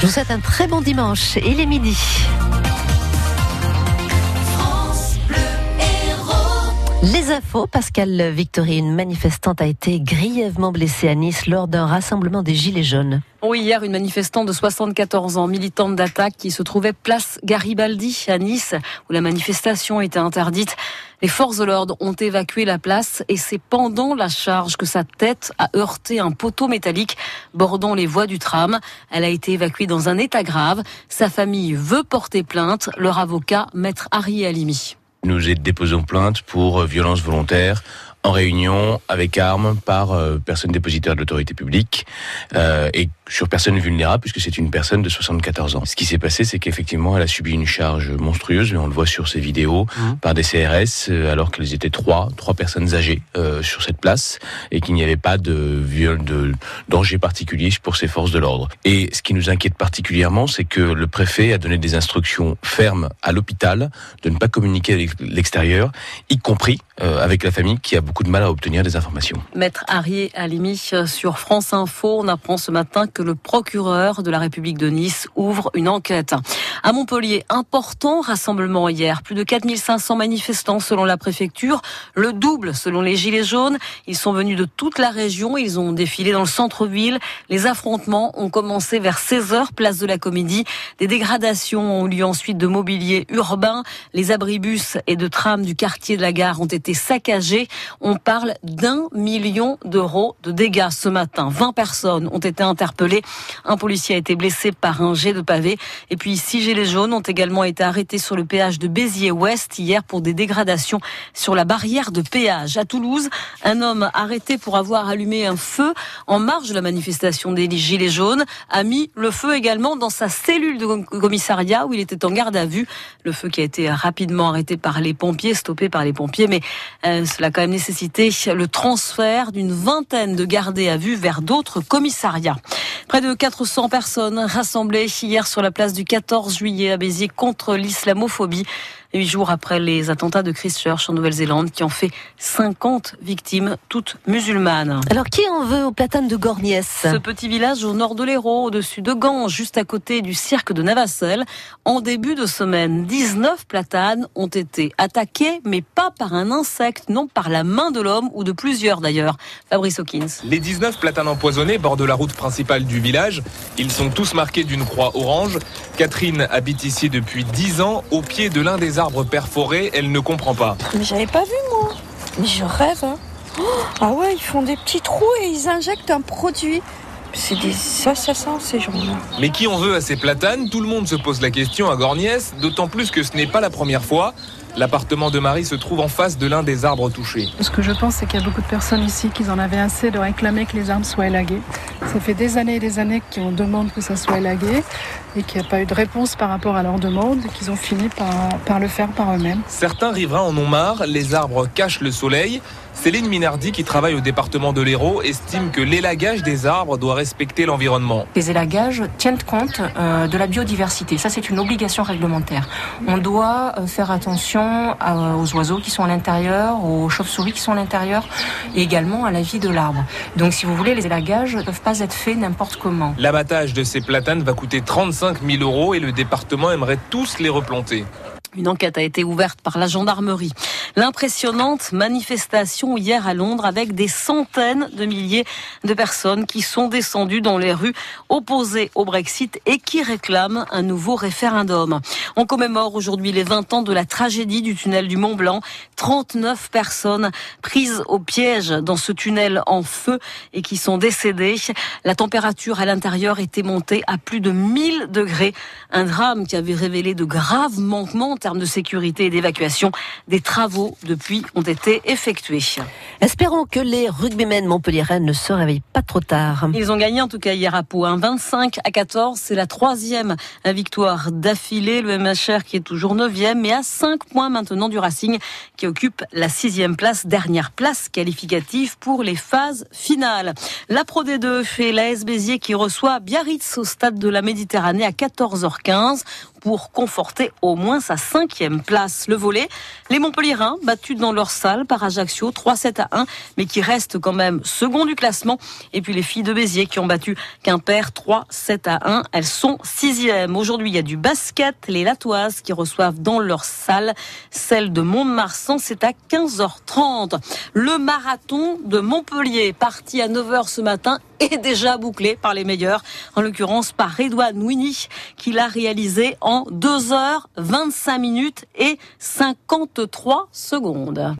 Je vous souhaite un très bon dimanche. Il est midi. Les infos, Pascal Victory, une manifestante a été grièvement blessée à Nice lors d'un rassemblement des Gilets jaunes. Oui, hier, une manifestante de 74 ans, militante d'attaque, qui se trouvait place Garibaldi à Nice, où la manifestation était interdite. Les forces de l'ordre ont évacué la place et c'est pendant la charge que sa tête a heurté un poteau métallique bordant les voies du tram. Elle a été évacuée dans un état grave. Sa famille veut porter plainte. Leur avocat, maître Harry Alimi. Nous déposons plainte pour violence volontaire en réunion avec armes par euh, personne dépositaire de l'autorité publique euh, et sur personne vulnérable puisque c'est une personne de 74 ans. Ce qui s'est passé, c'est qu'effectivement, elle a subi une charge monstrueuse, mais on le voit sur ses vidéos, mmh. par des CRS, euh, alors qu'elles étaient trois, trois personnes âgées euh, sur cette place et qu'il n'y avait pas de viol, de danger particulier pour ces forces de l'ordre. Et ce qui nous inquiète particulièrement, c'est que le préfet a donné des instructions fermes à l'hôpital de ne pas communiquer avec l'extérieur, y compris euh, avec la famille qui a beaucoup de mal à obtenir des informations. Maître Harry Alimi sur France Info, on apprend ce matin que le procureur de la République de Nice ouvre une enquête. À Montpellier, important rassemblement hier. Plus de 4500 manifestants selon la préfecture, le double selon les Gilets jaunes. Ils sont venus de toute la région, ils ont défilé dans le centre-ville. Les affrontements ont commencé vers 16h, place de la Comédie. Des dégradations ont eu lieu ensuite de mobilier urbain. Les abribus et de trams du quartier de la gare ont été saccagés. On parle d'un million d'euros de dégâts ce matin. 20 personnes ont été interpellées. Un policier a été blessé par un jet de pavé. Et puis six gilets jaunes ont également été arrêtés sur le péage de Béziers-Ouest hier pour des dégradations sur la barrière de péage. À Toulouse, un homme arrêté pour avoir allumé un feu en marge de la manifestation des gilets jaunes a mis le feu également dans sa cellule de commissariat où il était en garde à vue. Le feu qui a été rapidement arrêté par les pompiers, stoppé par les pompiers, mais euh, cela a quand même nécessité le transfert d'une vingtaine de gardés à vue vers d'autres commissariats. Près de 400 personnes rassemblées hier sur la place du 14 juillet à Béziers contre l'islamophobie huit jours après les attentats de Christchurch en Nouvelle-Zélande qui ont fait 50 victimes, toutes musulmanes. Alors qui en veut au platane de Gorniès? Ce petit village au nord de l'Hérault, au-dessus de Gand, juste à côté du cirque de Navacelle, en début de semaine, 19 platanes ont été attaqués, mais pas par un insecte, non par la main de l'homme ou de plusieurs d'ailleurs. Fabrice Hawkins. Les 19 platanes empoisonnés bordent la route principale du village. Ils sont tous marqués d'une croix orange. Catherine habite ici depuis 10 ans, au pied de l'un des arbres perforés, elle ne comprend pas. Mais j'avais pas vu moi. Mais je rêve. Hein. Oh, ah ouais, ils font des petits trous et ils injectent un produit. C'est des assassins ces gens-là. Mais qui en veut à ces platanes? Tout le monde se pose la question à Gorniès, d'autant plus que ce n'est pas la première fois. L'appartement de Marie se trouve en face de l'un des arbres touchés. Ce que je pense, c'est qu'il y a beaucoup de personnes ici qui en avaient assez de réclamer que les arbres soient élagués. Ça fait des années et des années qu'on demande que ça soit élagué et qu'il n'y a pas eu de réponse par rapport à leur demande et qu'ils ont fini par, par le faire par eux-mêmes. Certains riverains en ont marre, les arbres cachent le soleil. Céline Minardi, qui travaille au département de l'Hérault, estime que l'élagage des arbres doit respecter l'environnement. Les élagages tiennent compte euh, de la biodiversité. Ça, c'est une obligation réglementaire. On doit euh, faire attention euh, aux oiseaux qui sont à l'intérieur, aux chauves-souris qui sont à l'intérieur, et également à la vie de l'arbre. Donc, si vous voulez, les élagages ne peuvent pas être faits n'importe comment. L'abattage de ces platanes va coûter 35 000 euros et le département aimerait tous les replanter. Une enquête a été ouverte par la gendarmerie. L'impressionnante manifestation hier à Londres avec des centaines de milliers de personnes qui sont descendues dans les rues opposées au Brexit et qui réclament un nouveau référendum. On commémore aujourd'hui les 20 ans de la tragédie du tunnel du Mont Blanc. 39 personnes prises au piège dans ce tunnel en feu et qui sont décédées. La température à l'intérieur était montée à plus de 1000 degrés. Un drame qui avait révélé de graves manquements termes de sécurité et d'évacuation, des travaux depuis ont été effectués. Espérons que les rugbymen montpelliérains ne se réveillent pas trop tard. Ils ont gagné en tout cas hier à Pau, 25 à 14. C'est la troisième victoire d'affilée. Le MHR qui est toujours neuvième, mais à 5 points maintenant du Racing qui occupe la sixième place, dernière place qualificative pour les phases finales. La Pro D2 fait l'AS Béziers qui reçoit Biarritz au stade de la Méditerranée à 14h15 pour conforter au moins sa cinquième place. Le volet, les Montpellierins battus dans leur salle par Ajaccio 3-7 à 1, mais qui restent quand même second du classement. Et puis les filles de Béziers qui ont battu Quimper 3-7 à 1. Elles sont sixième. Aujourd'hui, il y a du basket. Les Latoises qui reçoivent dans leur salle celle de Mont-de-Marsan. C'est à 15h30. Le marathon de Montpellier, parti à 9h ce matin, est déjà bouclé par les meilleurs. En l'occurrence, par Redouane Winnie, qui l'a réalisé en 2h25 minutes et 53 secondes.